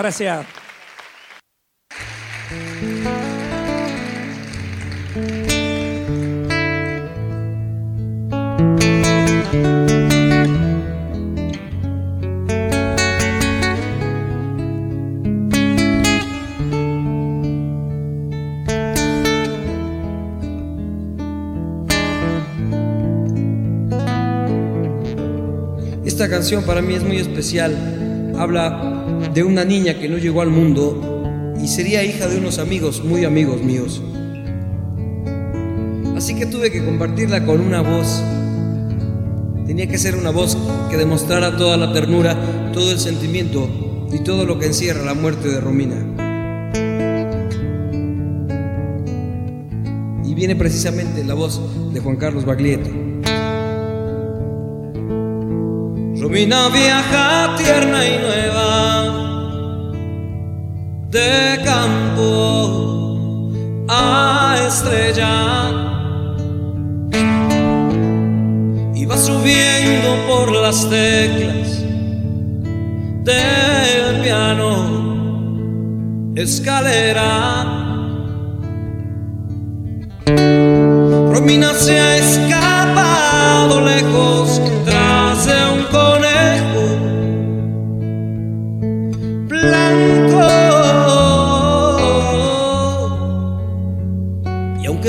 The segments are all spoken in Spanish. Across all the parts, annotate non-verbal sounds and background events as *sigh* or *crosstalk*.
Muchas gracias. Esta canción para mí es muy especial. Habla de una niña que no llegó al mundo y sería hija de unos amigos, muy amigos míos. Así que tuve que compartirla con una voz. Tenía que ser una voz que demostrara toda la ternura, todo el sentimiento y todo lo que encierra la muerte de Romina. Y viene precisamente la voz de Juan Carlos Baglietto. Romina viaja tierna y nueva de campo a estrella y va subiendo por las teclas del piano escalera. Romina se ha escapado lejos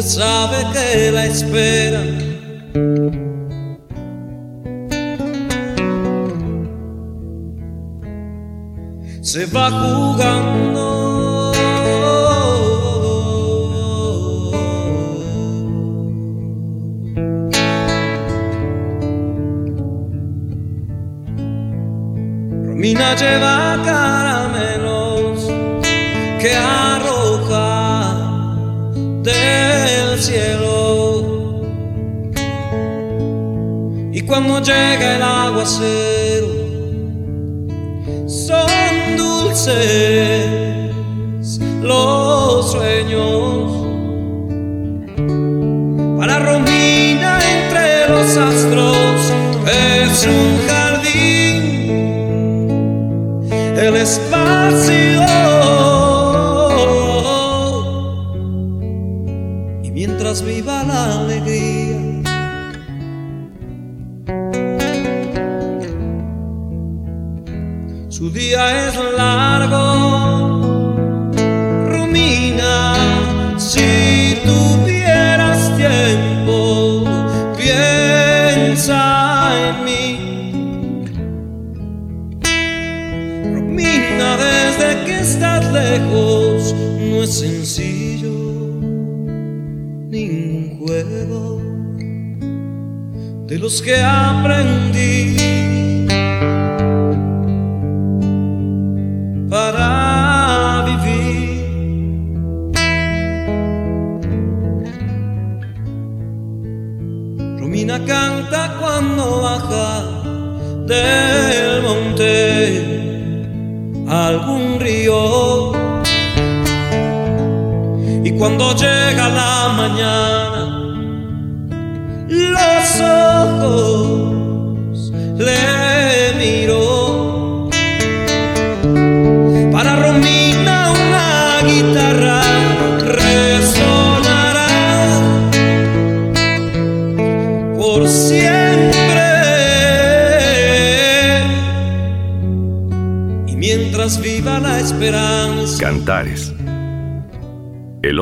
Sabe que la espera, se va jugando. Romina lleva caramelos que arroja cielo. Y cuando llega el aguacero, son dulces los sueños. Para Romina entre los astros es un jardín el espacio. Alegría, su día es largo. Que aprendí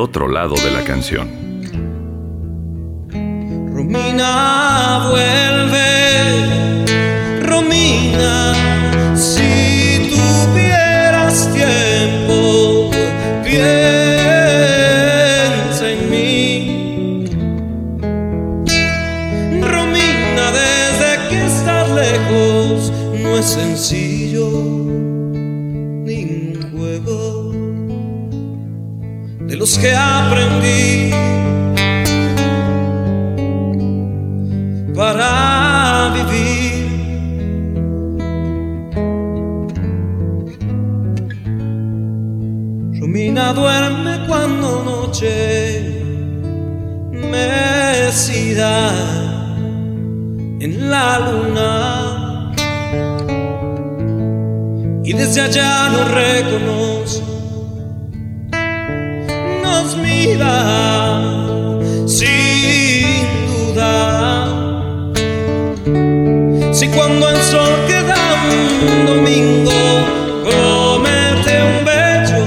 otro lado de la canción. Romina, vuelve. Romina, si tuvieras tiempo, piensa en mí. Romina, desde que estás lejos, no es sencillo los que aprendí para vivir. Romina duerme cuando noche mecida en la luna y desde allá nos reconoce, sin duda. Si cuando el sol queda un domingo promete un bello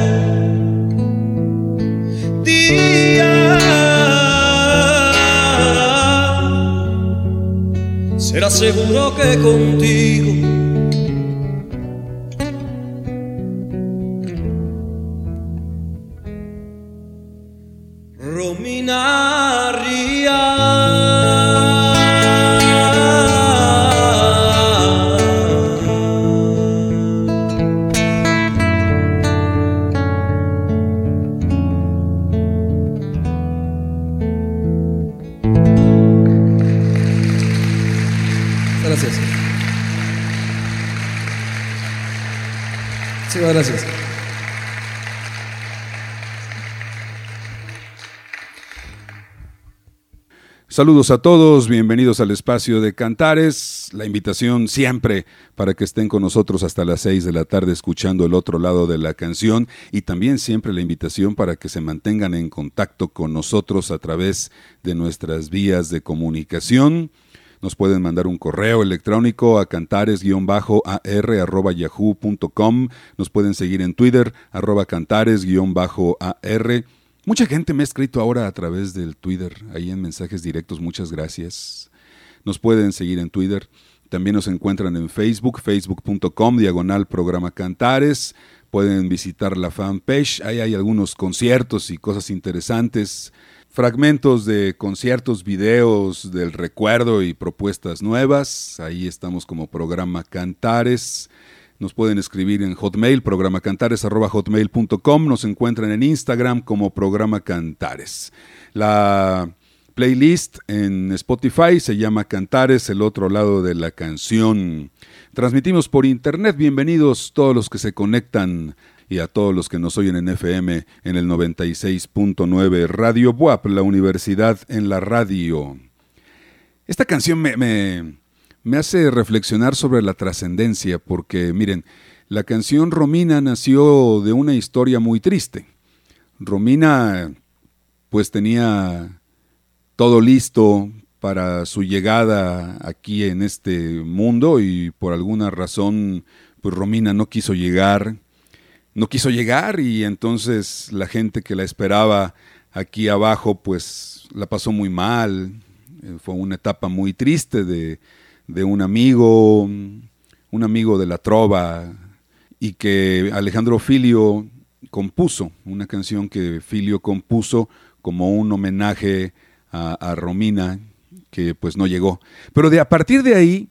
día, será seguro que contigo. Saludos a todos, bienvenidos al espacio de Cantares. La invitación siempre para que estén con nosotros hasta las 6 de la tarde escuchando el otro lado de la canción y también siempre la invitación para que se mantengan en contacto con nosotros a través de nuestras vías de comunicación. Nos pueden mandar un correo electrónico a cantares-ar.yahoo.com. Nos pueden seguir en Twitter, arroba cantares-ar. Mucha gente me ha escrito ahora a través del Twitter, ahí en mensajes directos, muchas gracias. Nos pueden seguir en Twitter. También nos encuentran en Facebook, facebook.com, diagonal programa Cantares. Pueden visitar la fanpage, ahí hay algunos conciertos y cosas interesantes fragmentos de conciertos, videos del recuerdo y propuestas nuevas. Ahí estamos como programa Cantares. Nos pueden escribir en Hotmail, programacantares.hotmail.com. Nos encuentran en Instagram como programa Cantares. La playlist en Spotify se llama Cantares, el otro lado de la canción. Transmitimos por internet. Bienvenidos todos los que se conectan y a todos los que nos oyen en FM en el 96.9 Radio Buap, la universidad en la radio. Esta canción me, me, me hace reflexionar sobre la trascendencia, porque miren, la canción Romina nació de una historia muy triste. Romina pues tenía todo listo para su llegada aquí en este mundo y por alguna razón pues Romina no quiso llegar no quiso llegar y entonces la gente que la esperaba aquí abajo pues la pasó muy mal. Eh, fue una etapa muy triste de, de un amigo, un amigo de la trova y que Alejandro Filio compuso, una canción que Filio compuso como un homenaje a, Romina que pues no llegó. Pero de a partir de ahí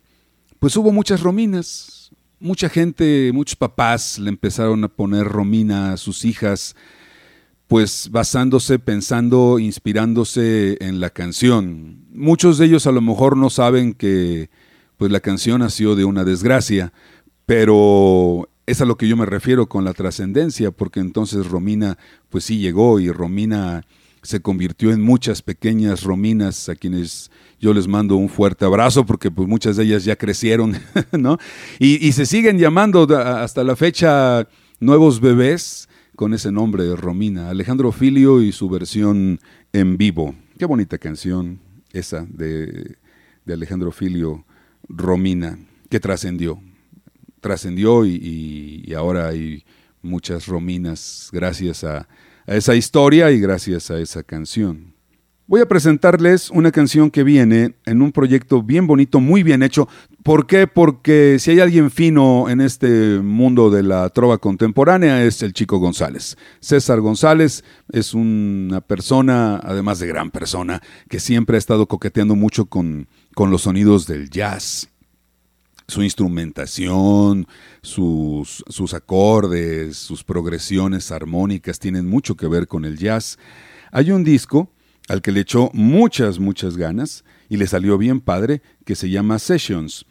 pues hubo muchas Rominas, mucha gente, muchos papás le empezaron a poner Romina a sus hijas, pues basándose, pensando, inspirándose en la canción. Muchos de ellos a lo mejor no saben que pues la canción nació de una desgracia, pero es a lo que yo me refiero con la trascendencia, porque entonces Romina pues sí llegó y Romina se convirtió en muchas pequeñas Rominas a quienes yo les mando un fuerte abrazo porque pues muchas de ellas ya crecieron, *laughs* ¿no? Y, se siguen llamando hasta la fecha nuevos bebés con ese nombre de Romina, Alejandro Filio y su versión en vivo. Qué bonita canción esa de, Alejandro Filio, Romina, que trascendió, trascendió y, ahora hay muchas Rominas gracias a esa historia y gracias a esa canción. Voy a presentarles una canción que viene en un proyecto bien bonito, muy bien hecho. ¿Por qué? Porque si hay alguien fino en este mundo de la trova contemporánea es el chico González. César González es una persona, además de gran persona, que siempre ha estado coqueteando mucho con, con los sonidos del jazz. su instrumentación, sus, sus acordes, sus progresiones armónicas tienen mucho que ver con el jazz. Hay un disco al que le echó muchas, muchas ganas y le salió bien padre, que se llama Sessions.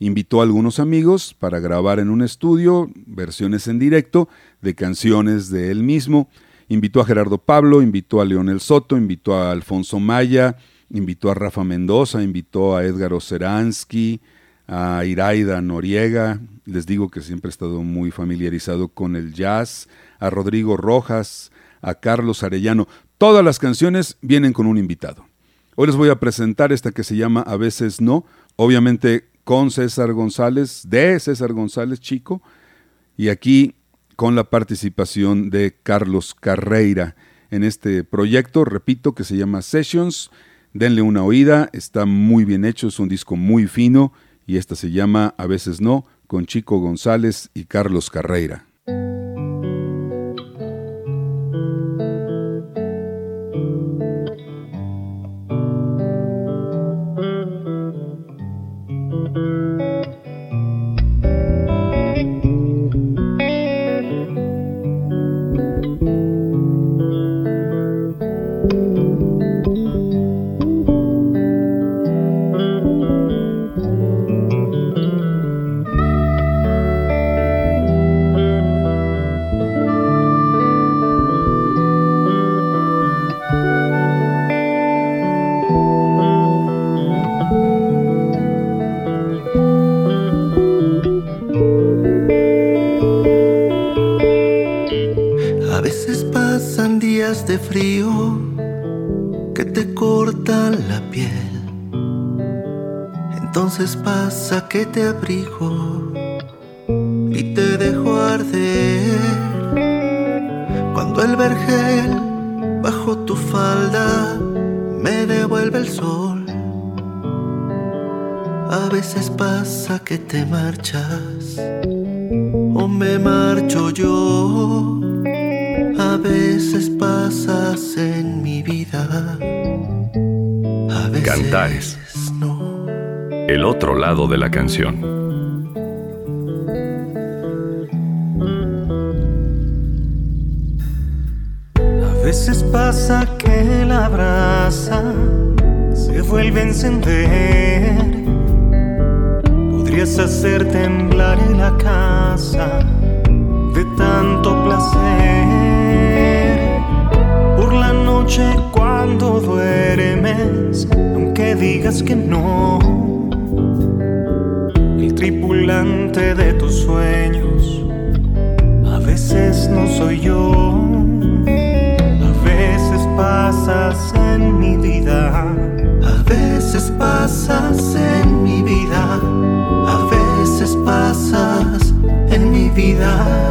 Invitó a algunos amigos para grabar en un estudio versiones en directo de canciones de él mismo. Invitó a Gerardo Pablo, invitó a Leonel Soto, invitó a Alfonso Maya, invitó a Rafa Mendoza, invitó a Edgar Oceransky, a Iraida Noriega, les digo que siempre he estado muy familiarizado con el jazz, a Rodrigo Rojas, a Carlos Arellano. Todas las canciones vienen con un invitado. Hoy les voy a presentar esta que se llama A veces no, obviamente con César González, de César González Chico, y aquí con la participación de Carlos Carreira en este proyecto, repito, que se llama Sessions. Denle una oída, está muy bien hecho, es un disco muy fino y esta se llama A veces no, con Chico González y Carlos Carreira. Que te abrigo y te dejo arder. Cuando el vergel bajo tu falda me devuelve el sol. A veces pasa que te marchas o me marcho yo. A veces Cantares el otro lado de la canción. A veces pasa que la brasa se vuelve a encender. Podrías hacer temblar en la casa de tanto placer. Por la noche cuando duermes, digas que no tripulante de tus sueños. A veces no soy yo, a veces pasas en mi vida. A veces pasas en mi vida, a veces pasas en mi vida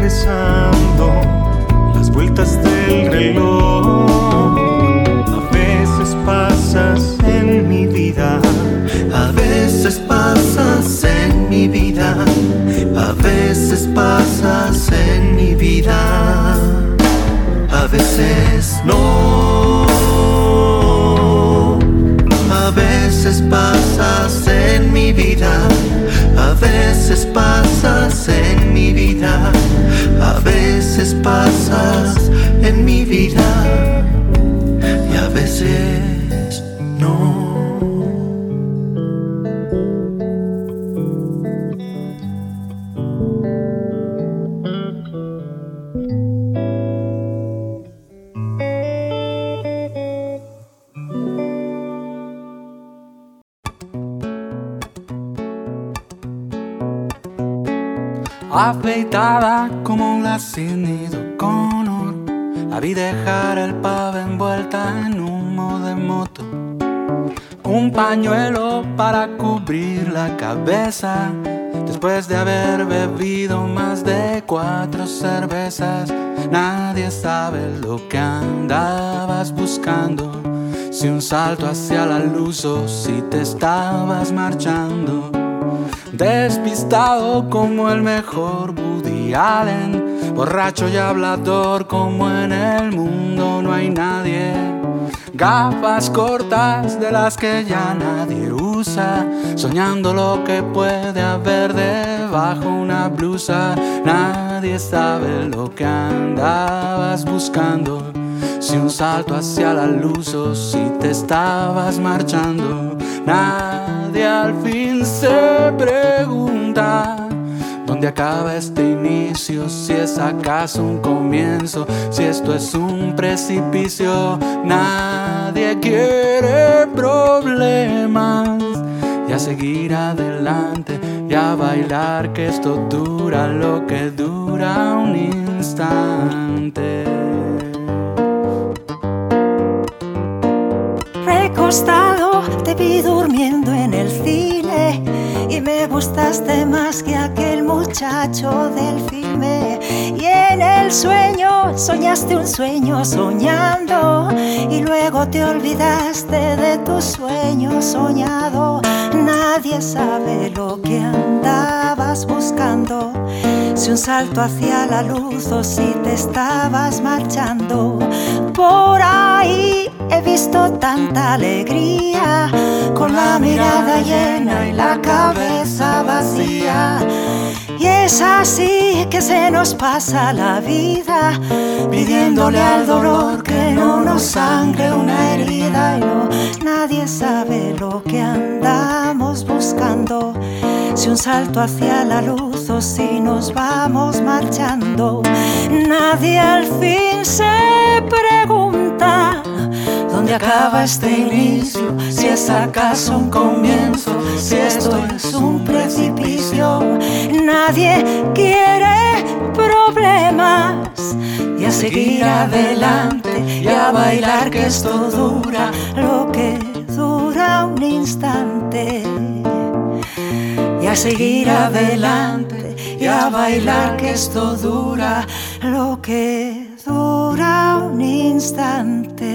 regresando las vueltas del reloj. A veces pasas en mi vida a veces pasas en mi vida, a veces pasas en mi vida, a veces no. A veces pasas en mi vida, a veces pasas en mi vida, a veces pasas en mi vida y a veces cabeza. Después de haber bebido más de cuatro cervezas, nadie sabe lo que andabas buscando. Si un salto hacia la luz o si te estabas marchando. Despistado como el mejor Woody Allen, borracho y hablador como en el mundo no hay nadie. Gafas cortas de las que ya nadie usa, soñando lo que puede haber debajo una blusa. Nadie sabe lo que andabas buscando. Si un salto hacia la luz o si te estabas marchando, nadie al fin se pregunta dónde acaba este inicio, si es acaso un comienzo, si esto es un precipicio. Nadie quiere problemas seguir adelante y a bailar que esto dura lo que dura un instante. Recostado te vi durmiendo en el cine y me gustaste más que aquel muchacho del filme. Y en el sueño soñaste un sueño soñando y luego te olvidaste de tu sueño soñado. Nadie sabe lo que andabas buscando, si un salto hacia la luz o si te estabas marchando. Por ahí he visto tanta alegría, con la mirada llena y la cabeza vacía. Y es así que se nos pasa la vida, pidiéndole al dolor que no nos sangre una herida. Y no, nadie sabe lo que andamos buscando, si un salto hacia la luz o si nos vamos marchando. Nadie al fin se pregunta dónde acaba este inicio, si es acaso un comienzo, si esto es un precipicio. Nadie quiere problemas y a seguir adelante y a bailar que esto dura lo que dura un instante. Y a seguir adelante y a bailar que esto dura lo que dura un instante.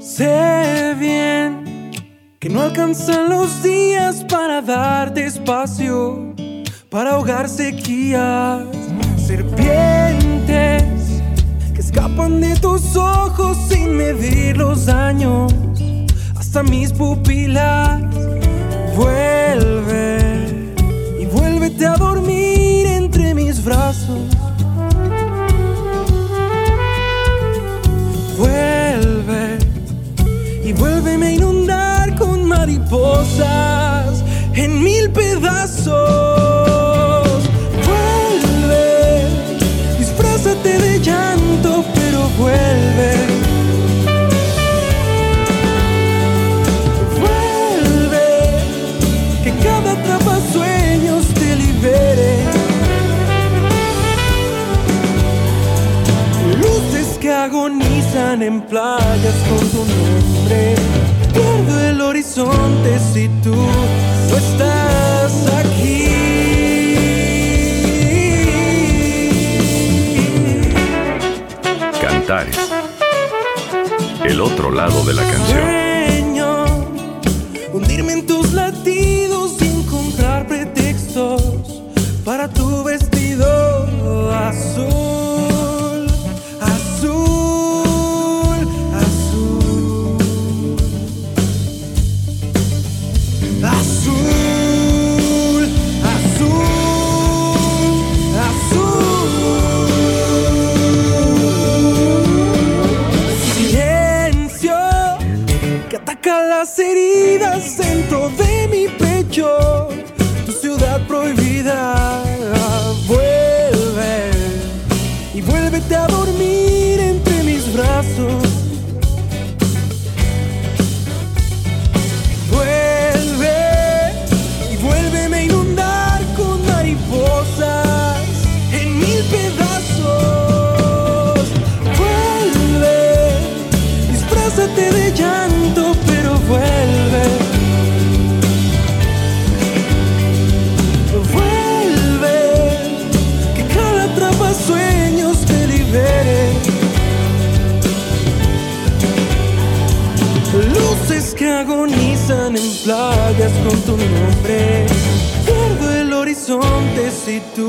Sé bien que no alcanzan los días para darte espacio, para ahogar sequías, serpientes que escapan de tus ojos sin medir los daños hasta mis pupilas. Vuelve y vuélvete a dormir entre mis brazos. Vuelve y vuélveme a inundar con mariposas en mil pedazos. vuelve. Vuelve, que cada trapa sueños te libere. Luces que agonizan en playas con tu nombre. Pierdo el horizonte si tú no estás aquí. El otro lado de la canción. Dentro de mi pecho. Tu ciudad prohibida vuelve y vuélvete a dormir entre mis brazos. Con tu nombre. Pierdo el horizonte si tú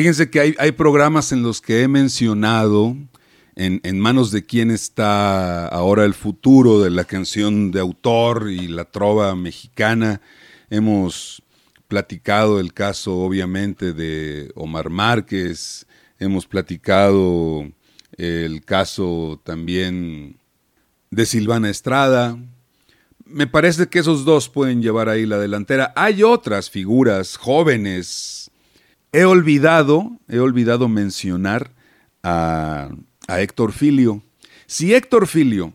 Fíjense que hay, hay programas en los que he mencionado en, en manos de quién está ahora el futuro de la canción de autor y la trova mexicana. Hemos platicado el caso, obviamente, de Omar Márquez, hemos platicado el caso también de Silvana Estrada. Me parece que esos dos pueden llevar ahí la delantera. Hay otras figuras jóvenes. He olvidado, he olvidado mencionar a, Héctor Filio. Si Héctor Filio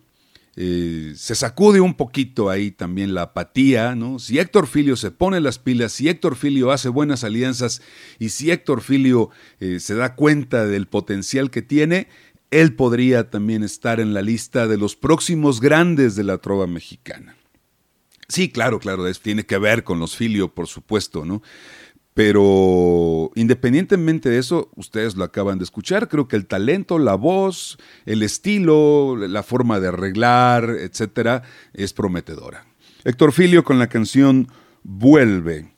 eh, se sacude un poquito ahí también la apatía, ¿no? Si Héctor Filio se pone las pilas, si Héctor Filio hace buenas alianzas y si Héctor Filio eh, se da cuenta del potencial que tiene, él podría también estar en la lista de los próximos grandes de la trova mexicana. Sí, claro, claro, tiene que ver con los Filio, por supuesto, ¿no? Pero independientemente de eso, ustedes lo acaban de escuchar, creo que el talento, la voz, el estilo, la forma de arreglar, etcétera, es prometedora. Héctor Filio con la canción Vuelve.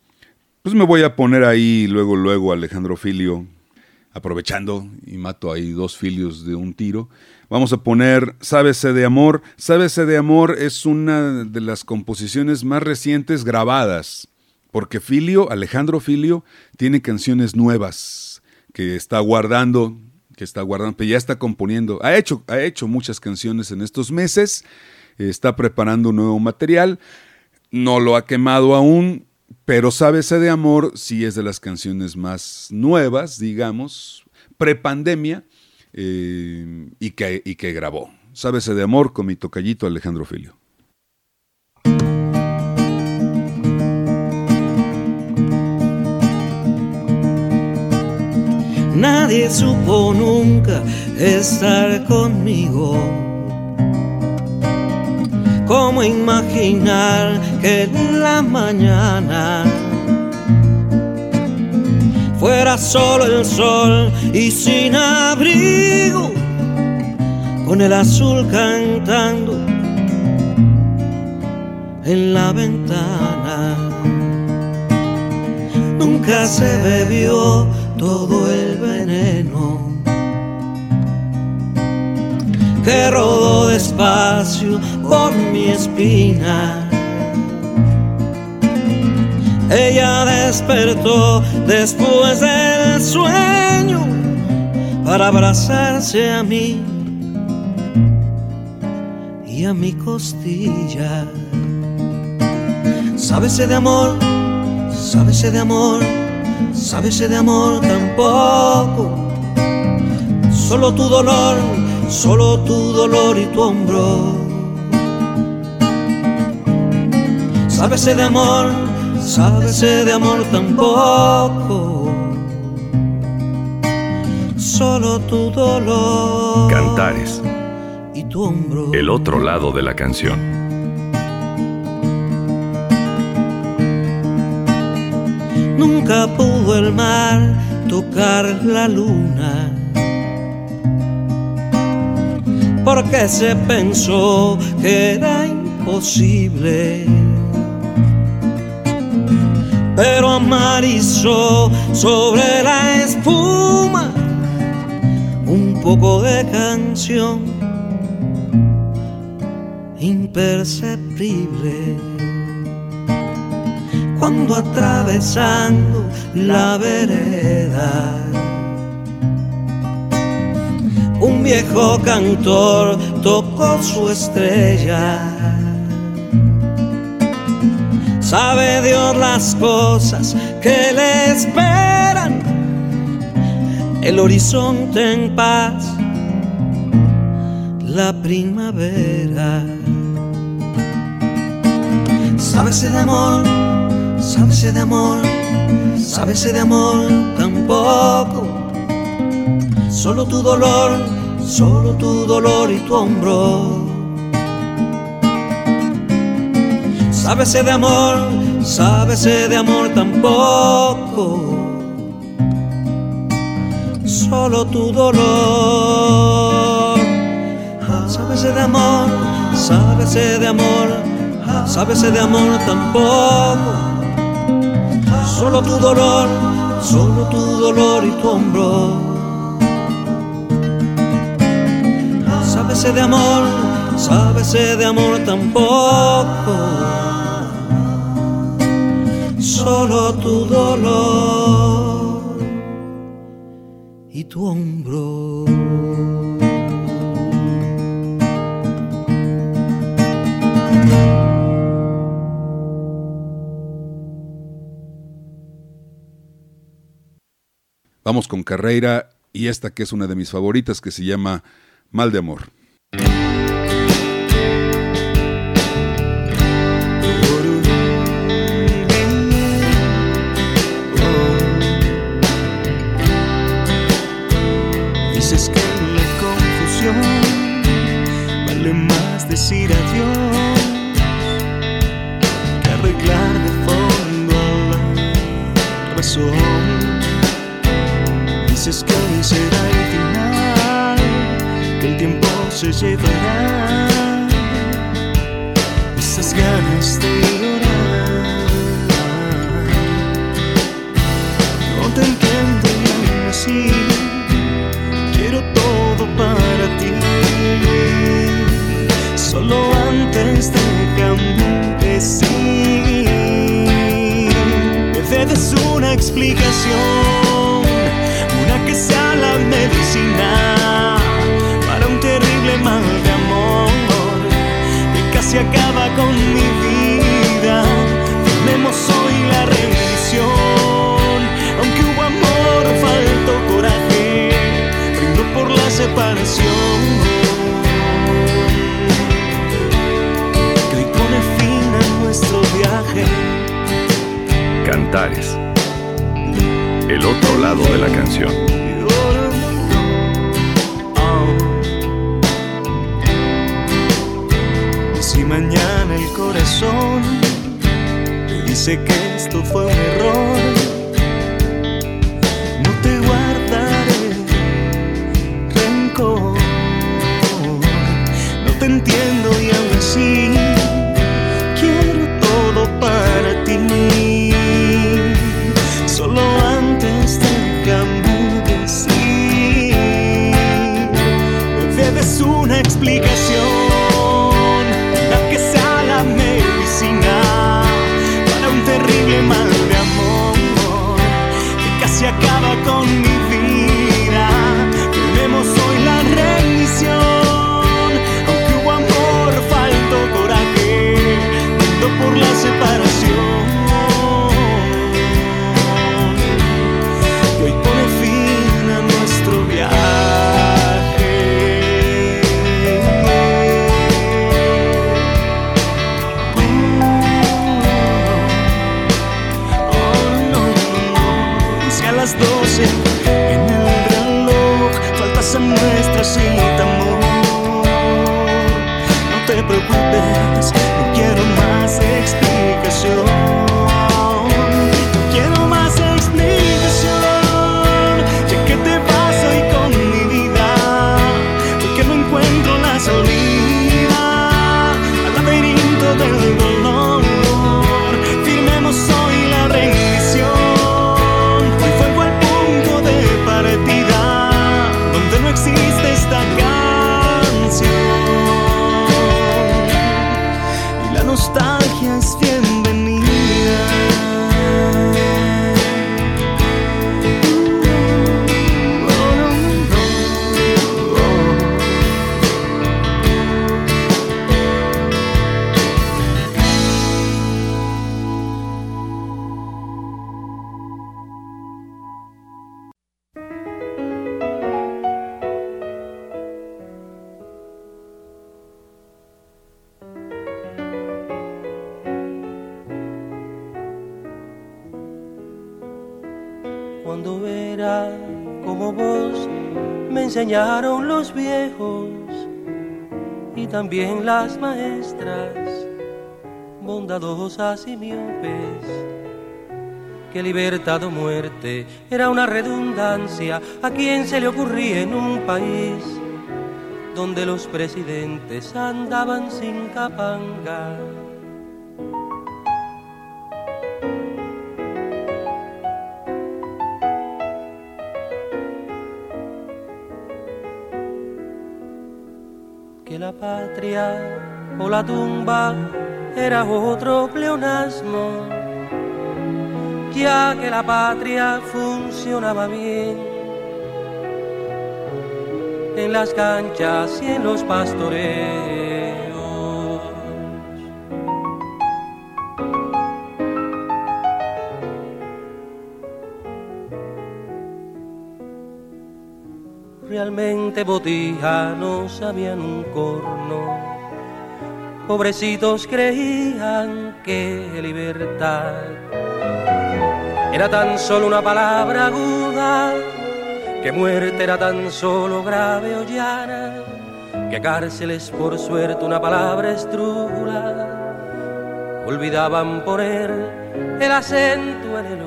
Pues me voy a poner ahí luego, luego Alejandro Filio, aprovechando y mato ahí dos filios de un tiro. Vamos a poner Sábese de Amor. Sábese de Amor es una de las composiciones más recientes grabadas porque Filio, Alejandro Filio, tiene canciones nuevas que está guardando, que está guardando, pero ya está componiendo. Ha hecho, ha hecho muchas canciones en estos meses, está preparando un nuevo material, no lo ha quemado aún, pero Sábese de Amor sí es de las canciones más nuevas, digamos, prepandemia, eh, y, que, y que grabó. Sábese de Amor con mi tocallito Alejandro Filio. Nadie supo nunca estar conmigo. ¿Cómo imaginar que en la mañana fuera solo el sol y sin abrigo, con el azul cantando en la ventana? Nunca se bebió todo el veneno que rodó despacio por mi espina. Ella despertó después del sueño para abrazarse a mí y a mi costilla. Sábese de amor, sábese de amor, sábese de amor tampoco. Solo tu dolor, solo tu dolor y tu hombro. Sábese de amor, sábese de amor tampoco. Solo tu dolor. Cantares. Y tu hombro. El otro lado de la canción. Nunca pudo el mar tocar la luna. Porque se pensó que era imposible pero amarizó sobre la espuma un poco de canción imperceptible. Cuando atravesando la vereda, un viejo cantor tocó su estrella Sabe Dios las cosas que le esperan. El horizonte en paz, la primavera. Sábese de amor, sábese de amor, sábese de amor tampoco. Solo tu dolor, solo tu dolor y tu hombro Sábese de amor, sábese de amor tampoco. Solo tu dolor. Sábese de amor, sábese de amor, sábese de amor tampoco. Solo tu dolor, solo tu dolor y tu hombro. Sábese de amor, sábese de amor tampoco solo tu dolor y tu hombro. Vamos con Carreira y esta que es una de mis favoritas que se llama Mal de Amor. decir el tiempo se llevará. Esas ganas de llorar. No te entiendo así. Quiero todo para ti. Solo antes de que sí. Me debes una explicación, una que sea la medicina que acaba con mi vida. Firmemos hoy la rendición, aunque hubo amor, faltó coraje, brindo por la separación. Cantares. El otro lado de la canción. Dice que esto fue un error, las maestras, bondadosas y miopes, que libertad o muerte era una redundancia a quien se le ocurría en un país donde los presidentes andaban sin capanga la patria o la tumba era otro pleonasmo, ya que la patria funcionaba bien en las canchas y en los pastores. Realmente no sabían un corno. Pobrecitos creían que libertad era tan solo una palabra aguda, que muerte era tan solo grave o llana, que cárcel es por suerte una palabra estrújula. Olvidaban poner el acento en el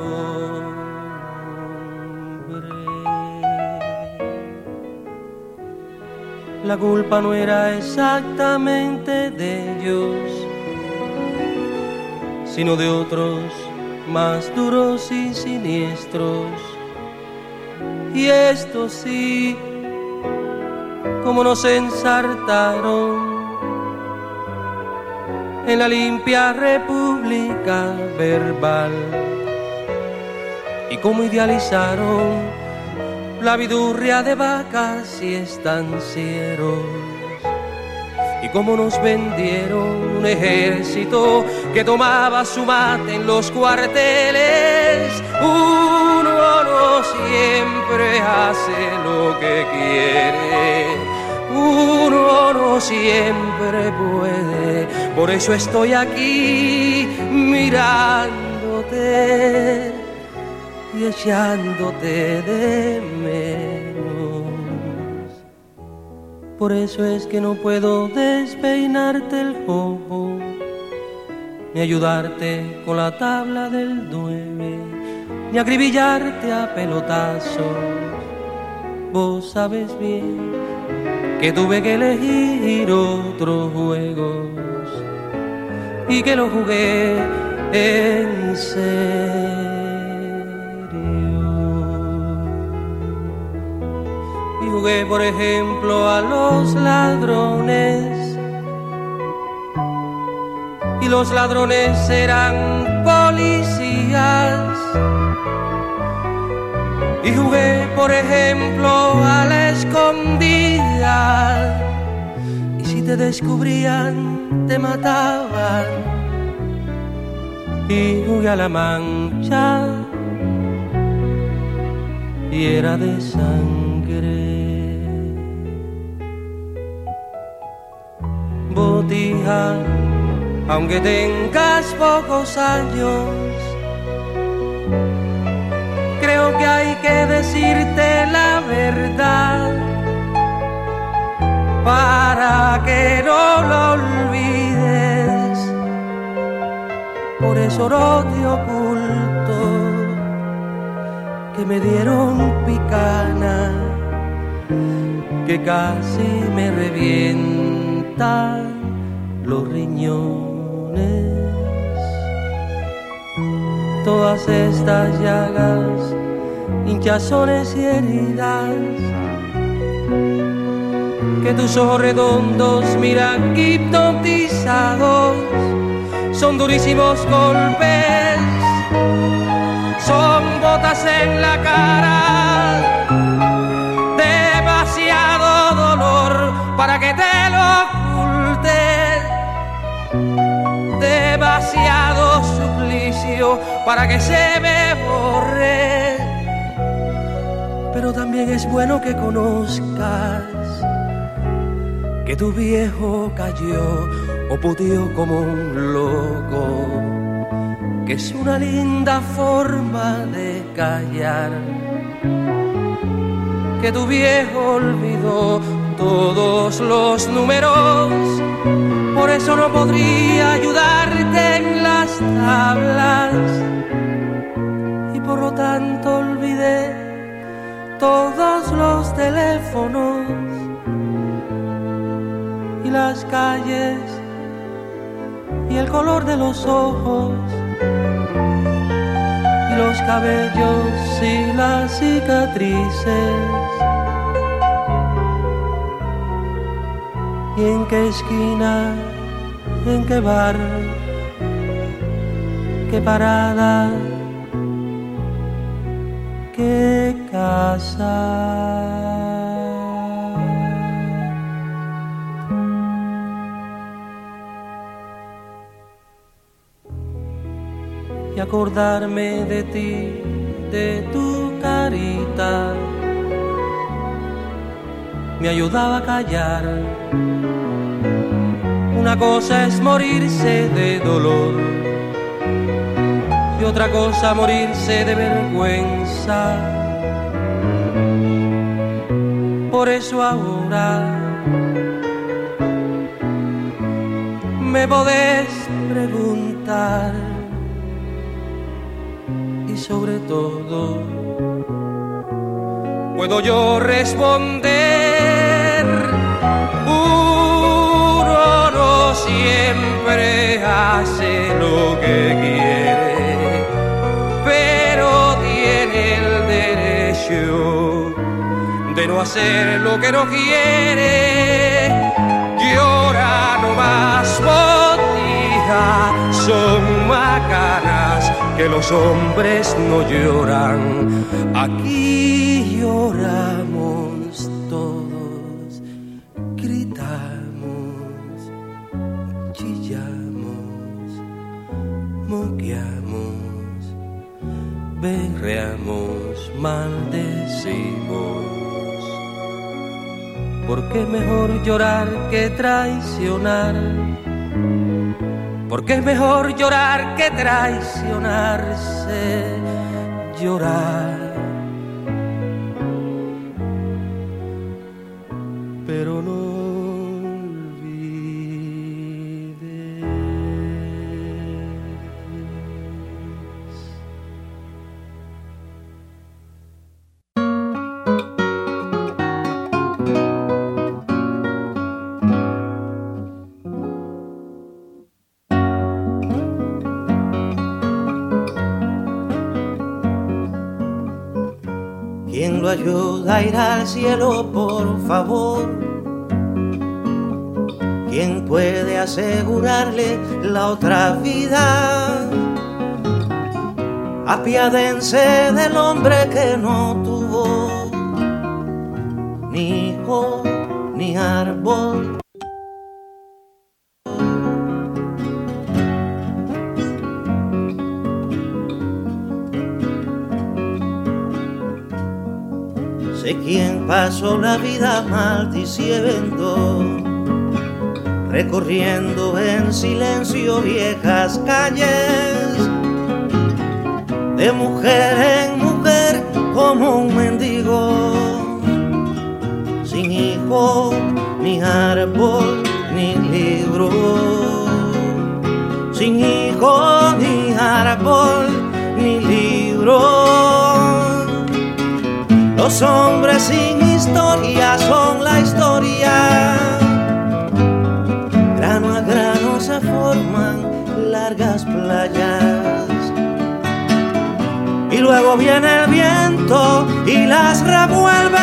la culpa no era exactamente de ellos, sino de otros más duros y siniestros. Y esto sí, como nos ensartaron en la limpia república verbal y como idealizaron la vidurria de vacas y estancieros. Y como nos vendieron un ejército que tomaba su mate en los cuarteles, uno no siempre hace lo que quiere, uno no siempre puede, por eso estoy aquí mirándote y echándote de menos. Por eso es que no puedo despeinarte el jopo, ni ayudarte con la tabla del nueve, ni acribillarte a pelotazos. Vos sabes bien que tuve que elegir otros juegos y que lo jugué en serio. Jugué, por ejemplo, a los ladrones. Y los ladrones eran policías. Y jugué, por ejemplo, a la escondida. Y si te descubrían, te mataban. Y jugué a la mancha. Y era de sangre. Aunque tengas pocos años. Creo que hay que decirte la verdad. para que no lo olvides. Por eso no te oculto que me dieron picana, que casi me los riñones. Todas estas llagas, hinchazones y heridas que tus ojos redondos miran hipnotizados, son durísimos golpes, son botas en la cara, demasiado dolor para que te demasiado suplicio para que se me borre. Pero también es bueno que conozcas que tu viejo cayó o pudió como un loco, que es una linda forma de callar. Que tu viejo olvidó todos los números, por eso no podría ayudarte en las tablas. Y por lo tanto olvidé todos los teléfonos las calles y el color de los ojos y los cabellos y las cicatrices. ¿Y en qué esquina, en qué bar, qué parada, qué casa? acordarme de ti, de tu carita, me ayudaba a callar. Una cosa es morirse de dolor y otra cosa morirse de vergüenza. Por eso ahora me podés preguntar sobre todo puedo yo responder. Siempre hace lo que quiere, pero tiene el derecho de no hacer lo que no quiere. Llora no más botija, son macanas que los hombres no lloran, aquí lloramos maldecimos. Porque es mejor llorar que traicionar porque es mejor llorar que traicionarse, llorar. Ayuda a ir al cielo, por favor. ¿Quién puede asegurarle la otra vida? Apiádense del hombre que no tuvo ni hijo ni árbol pasó la vida maldiciendo, recorriendo en silencio viejas calles, de mujer en mujer como un mendigo, sin hijo, ni árbol, ni libro. Sin hijo, ni árbol, ni libro. Los hombres sin historia son la historia. Grano a grano se forman largas playas. Y luego viene el viento y las revuelve,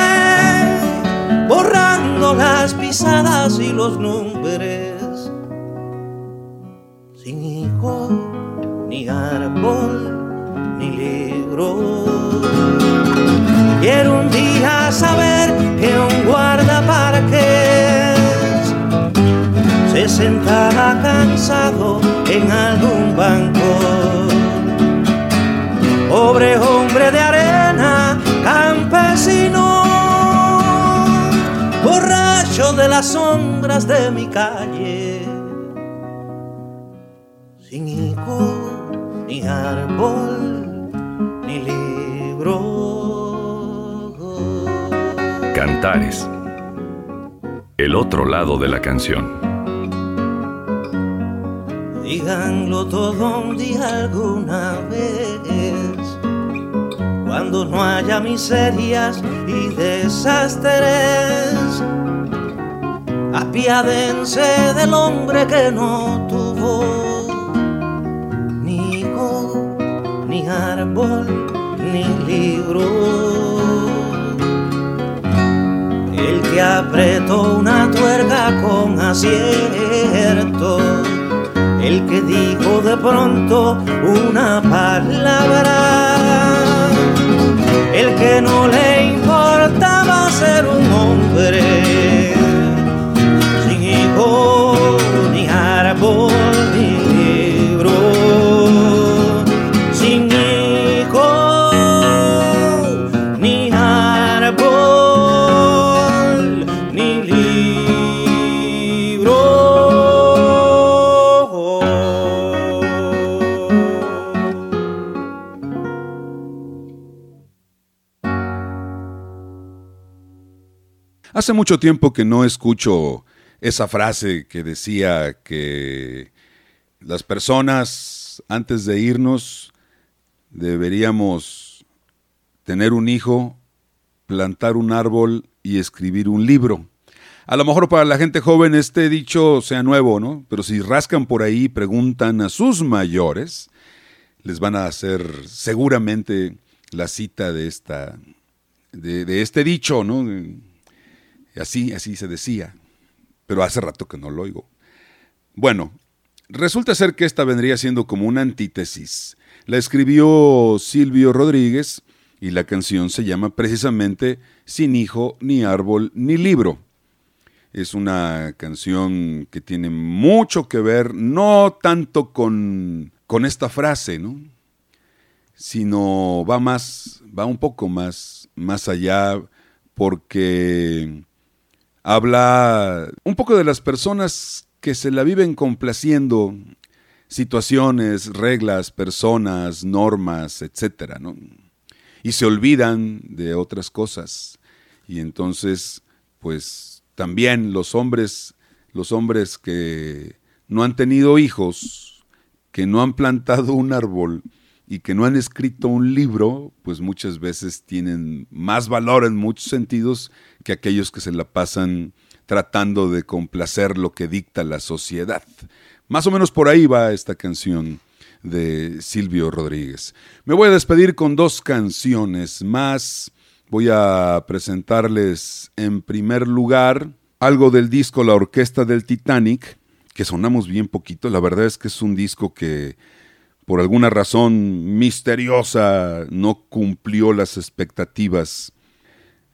borrando las pisadas y los nombres. Sin hijo, ni árbol, ni libro. Quiero un día saber que un guardaparques se sentaba cansado en algún banco. Pobre hombre de arena, campesino, borracho de las sombras de mi calle. Sin hijo, ni árbol, ni libro. Cantares. El otro lado de la canción. Díganlo todo un día alguna vez. Cuando no haya miserias y desastres, apiádense del hombre que no tuvo ni hijo, ni árbol, ni libro. Apretó una tuerca con acierto. El que dijo de pronto una palabra, el que no le importaba ser un hombre, sin hijo, Hace mucho tiempo que no escucho esa frase que decía que las personas antes de irnos deberíamos tener un hijo, plantar un árbol y escribir un libro. A lo mejor para la gente joven este dicho sea nuevo, ¿no? Pero si rascan por ahí y preguntan a sus mayores, les van a hacer seguramente la cita de esta de, de este dicho, ¿no? Así, así se decía. Pero hace rato que no lo oigo. Bueno, resulta ser que esta vendría siendo como una antítesis. La escribió Silvio Rodríguez y la canción se llama precisamente Sin hijo, ni árbol, ni libro. Es una canción que tiene mucho que ver, no tanto con, con esta frase, ¿no? sino va más, va un poco más, más allá, porque habla un poco de las personas que se la viven complaciendo situaciones, reglas, personas, normas, etcétera, ¿no? Y se olvidan de otras cosas. Y entonces, pues también los hombres, los hombres que no han tenido hijos, que no han plantado un árbol y que no han escrito un libro, pues muchas veces tienen más valor en muchos sentidos que aquellos que se la pasan tratando de complacer lo que dicta la sociedad. Más o menos por ahí va esta canción de Silvio Rodríguez. Me voy a despedir con dos canciones más. Voy a presentarles en primer lugar algo del disco La Orquesta del Titanic, que sonamos bien poquito. La verdad es que es un disco que por alguna razón misteriosa no cumplió las expectativas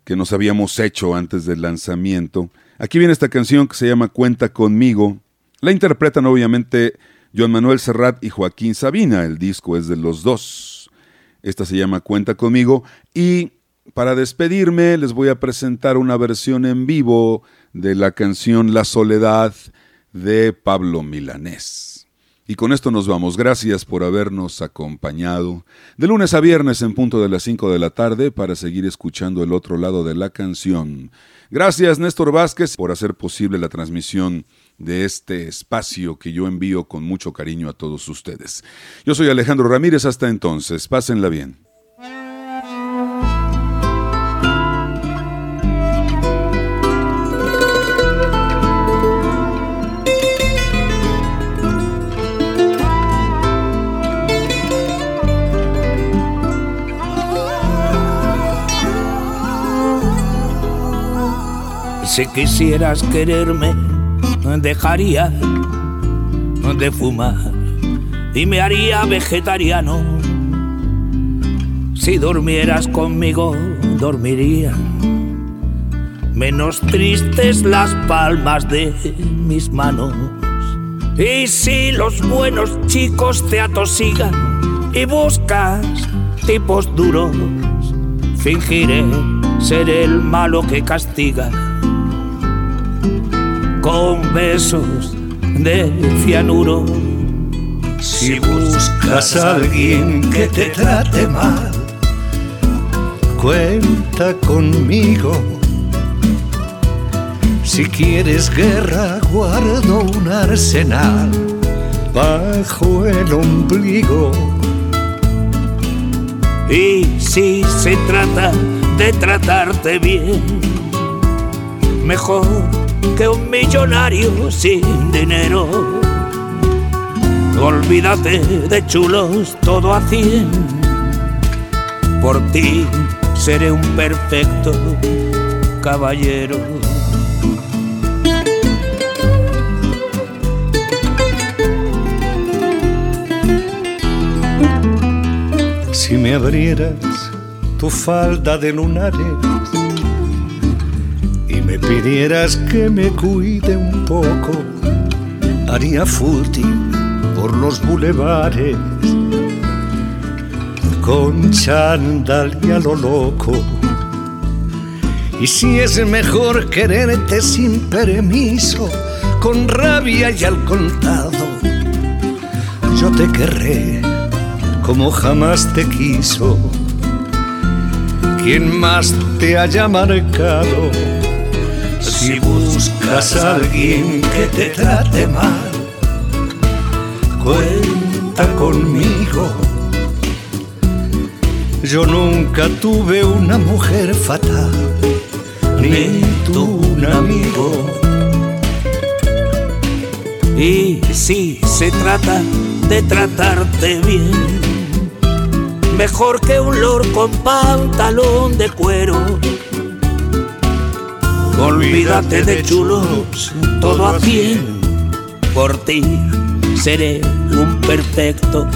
que nos habíamos hecho antes del lanzamiento. Aquí viene esta canción que se llama Cuenta conmigo. La interpretan obviamente Joan Manuel Serrat y Joaquín Sabina. El disco es de los dos. Esta se llama Cuenta conmigo. Y para despedirme les voy a presentar una versión en vivo de la canción La Soledad de Pablo Milanés. Y con esto nos vamos. Gracias por habernos acompañado de lunes a viernes en punto de las 5 de la tarde para seguir escuchando el otro lado de la canción. Gracias Néstor Vázquez por hacer posible la transmisión de este espacio que yo envío con mucho cariño a todos ustedes. Yo soy Alejandro Ramírez, hasta entonces, pásenla bien. Si quisieras quererme, dejaría de fumar y me haría vegetariano. Si durmieras conmigo, dormiría. Menos tristes las palmas de mis manos. Y si los buenos chicos te atosigan y buscas tipos duros, fingiré ser el malo que castiga con besos de cianuro. Si buscas a alguien que te trate mal, cuenta conmigo. Si quieres guerra, guardo un arsenal bajo el ombligo. Y si se trata de tratarte bien, mejor que un millonario sin dinero. Olvídate de chulos, todo a cien. Por ti seré un perfecto caballero. Si me abrieras tu falda de lunares me pidieras que me cuide un poco, haría fútil por los bulevares, con chandal y a lo loco. Y si es mejor quererte sin permiso, con rabia y al contado, yo te querré como jamás te quiso. Quien más te haya marcado si buscas a alguien que te trate mal, cuenta conmigo. Yo nunca tuve una mujer fatal, ni tú un amigo. Y si se trata de tratarte bien, mejor que un lord con pantalón de cuero Olvídate de chulos, todo a cien. Por ti seré un perfecto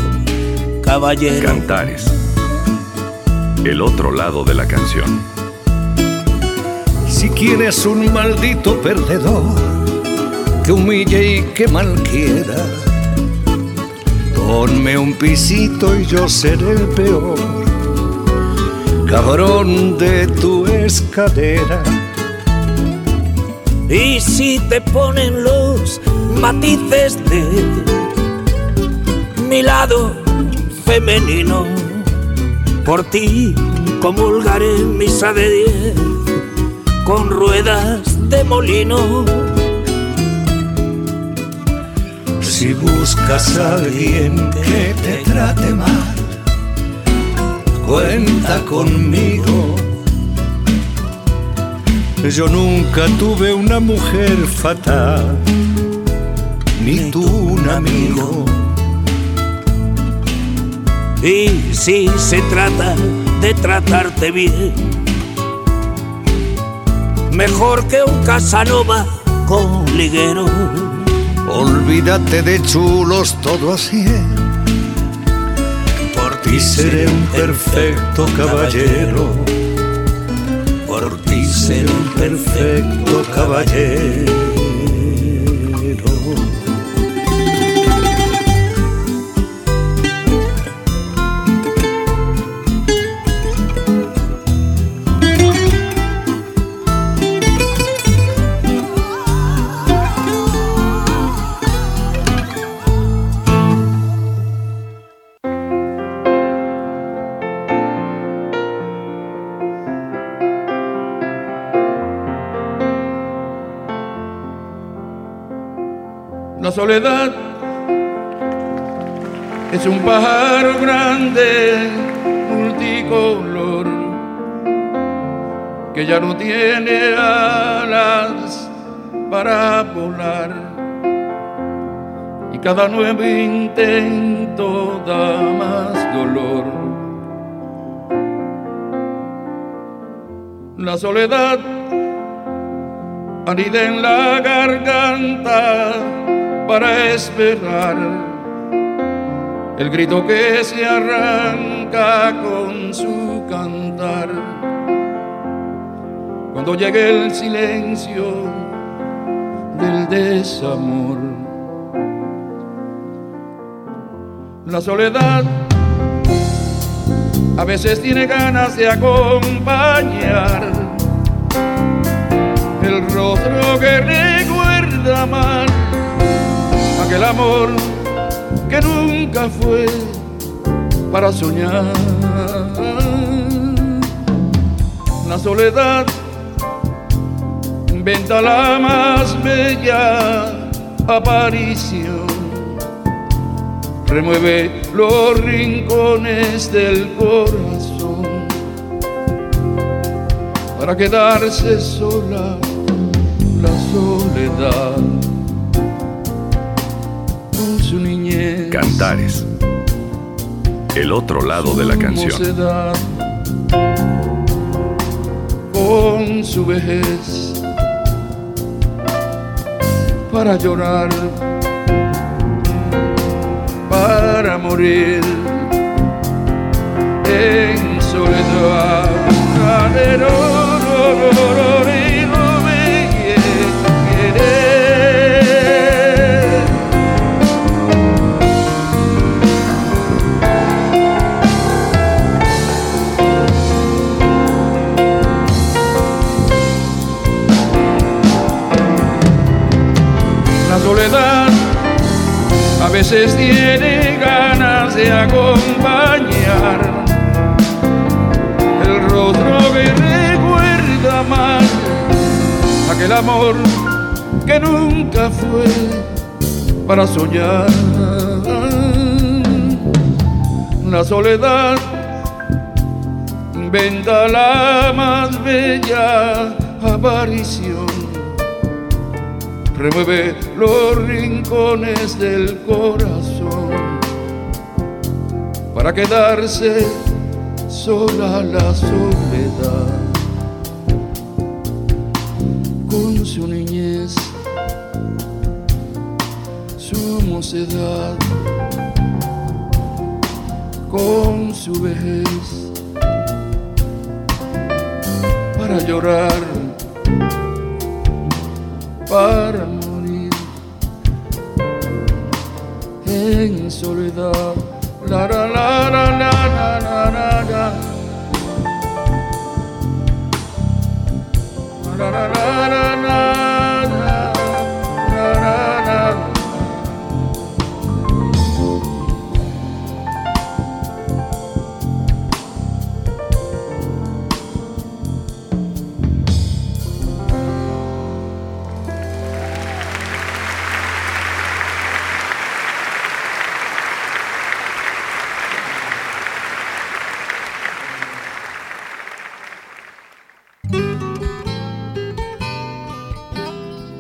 caballero. Cantares. El otro lado de la canción. Si quieres un maldito perdedor que humille y que malquiera, ponme un pisito y yo seré el peor cabrón de tu escalera y si te ponen los matices de mi lado femenino, por ti comulgaré misa de diez con ruedas de molino. Si buscas a alguien que te trate mal, cuenta conmigo yo nunca tuve una mujer fatal, ni tú un amigo. Y si se trata de tratarte bien, mejor que un Casanova con liguero. Olvídate de chulos, todo así. Por ti seré un perfecto caballero ti ser un perfecto caballero. Soledad es un pájaro grande, multicolor, que ya no tiene alas para volar. Y cada nuevo intento da más dolor. La soledad anida en la garganta para esperar. El grito que se arranca con su cantar. Cuando llegue el silencio del desamor, la soledad a veces tiene ganas de acompañar. El rostro que recuerda mal aquel amor que nunca fue para soñar. La soledad inventa la más bella aparición, remueve los rincones del corazón para quedarse sola la soledad su niñez. Cantares. El otro lado de la canción. mocedad, con su vejez para llorar, para morir en soledad. Veces tiene ganas de acompañar el rostro que recuerda mal aquel amor que nunca fue para soñar. La soledad inventa la más bella aparición, remueve los rincones del corazón para quedarse sola la soledad. Con su niñez, su mocedad, con su vejez, para llorar, para morir en soledad. La la la la la la la la. La la la la la.